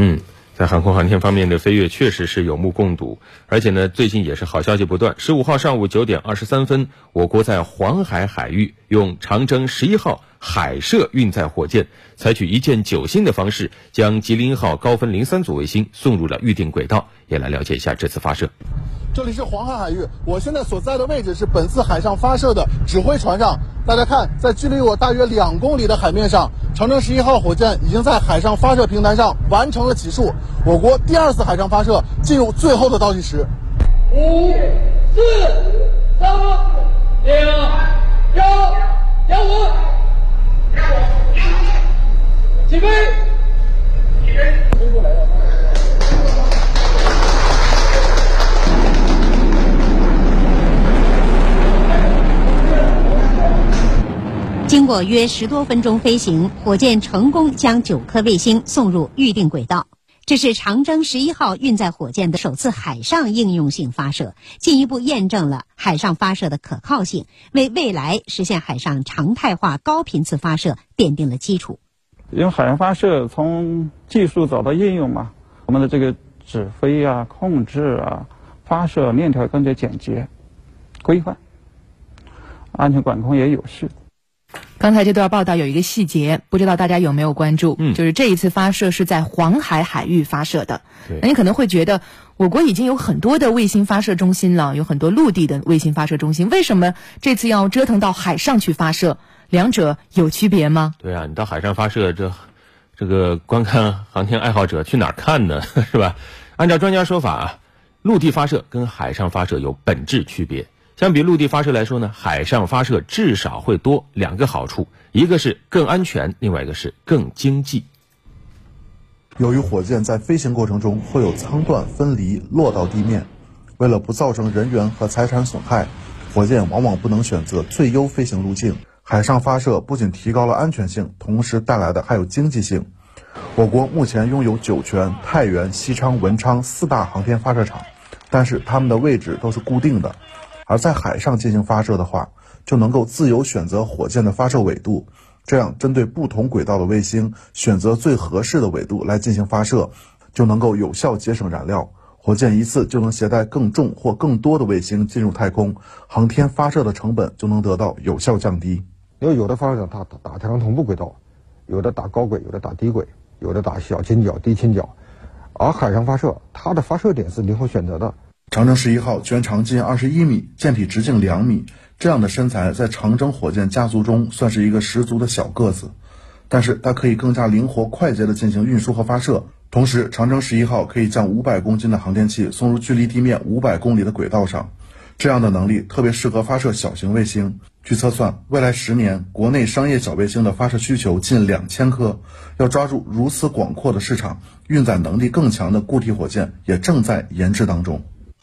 嗯。在航空航天方面的飞跃确实是有目共睹，而且呢，最近也是好消息不断。十五号上午九点二十三分，我国在黄海海域用长征十一号海射运载火箭，采取一箭九星的方式，将吉林号高分零三组卫星送入了预定轨道。也来了解一下这次发射。这里是黄海海域，我现在所在的位置是本次海上发射的指挥船上。大家看，在距离我大约两公里的海面上，长征十一号火箭已经在海上发射平台上完成了起竖。我国第二次海上发射进入最后的倒计时，五、四、三、过约十多分钟飞行，火箭成功将九颗卫星送入预定轨道。这是长征十一号运载火箭的首次海上应用性发射，进一步验证了海上发射的可靠性，为未来实现海上常态化高频次发射奠定了基础。因为海上发射从技术走到应用嘛，我们的这个指挥啊、控制啊、发射链条更加简洁、规范，安全管控也有序。刚才这段报道有一个细节，不知道大家有没有关注？嗯，就是这一次发射是在黄海海域发射的。那你可能会觉得，我国已经有很多的卫星发射中心了，有很多陆地的卫星发射中心，为什么这次要折腾到海上去发射？两者有区别吗？对啊，你到海上发射，这这个观看航天爱好者去哪儿看呢？是吧？按照专家说法啊，陆地发射跟海上发射有本质区别。相比陆地发射来说呢，海上发射至少会多两个好处，一个是更安全，另外一个是更经济。由于火箭在飞行过程中会有舱段分离落到地面，为了不造成人员和财产损害，火箭往往不能选择最优飞行路径。海上发射不仅提高了安全性，同时带来的还有经济性。我国目前拥有酒泉、太原、西昌、文昌四大航天发射场，但是它们的位置都是固定的。而在海上进行发射的话，就能够自由选择火箭的发射纬度，这样针对不同轨道的卫星，选择最合适的纬度来进行发射，就能够有效节省燃料。火箭一次就能携带更重或更多的卫星进入太空，航天发射的成本就能得到有效降低。因为有的发射场它打打太阳同步轨道，有的打高轨，有的打低轨，有的打小倾角、低倾角，而海上发射它的发射点是灵活选择的。长征十一号全长近二十一米，舰体直径两米，这样的身材在长征火箭家族中算是一个十足的小个子。但是它可以更加灵活快捷地进行运输和发射。同时，长征十一号可以将五百公斤的航天器送入距离地面五百公里的轨道上，这样的能力特别适合发射小型卫星。据测算，未来十年国内商业小卫星的发射需求近两千颗。要抓住如此广阔的市场，运载能力更强的固体火箭也正在研制当中。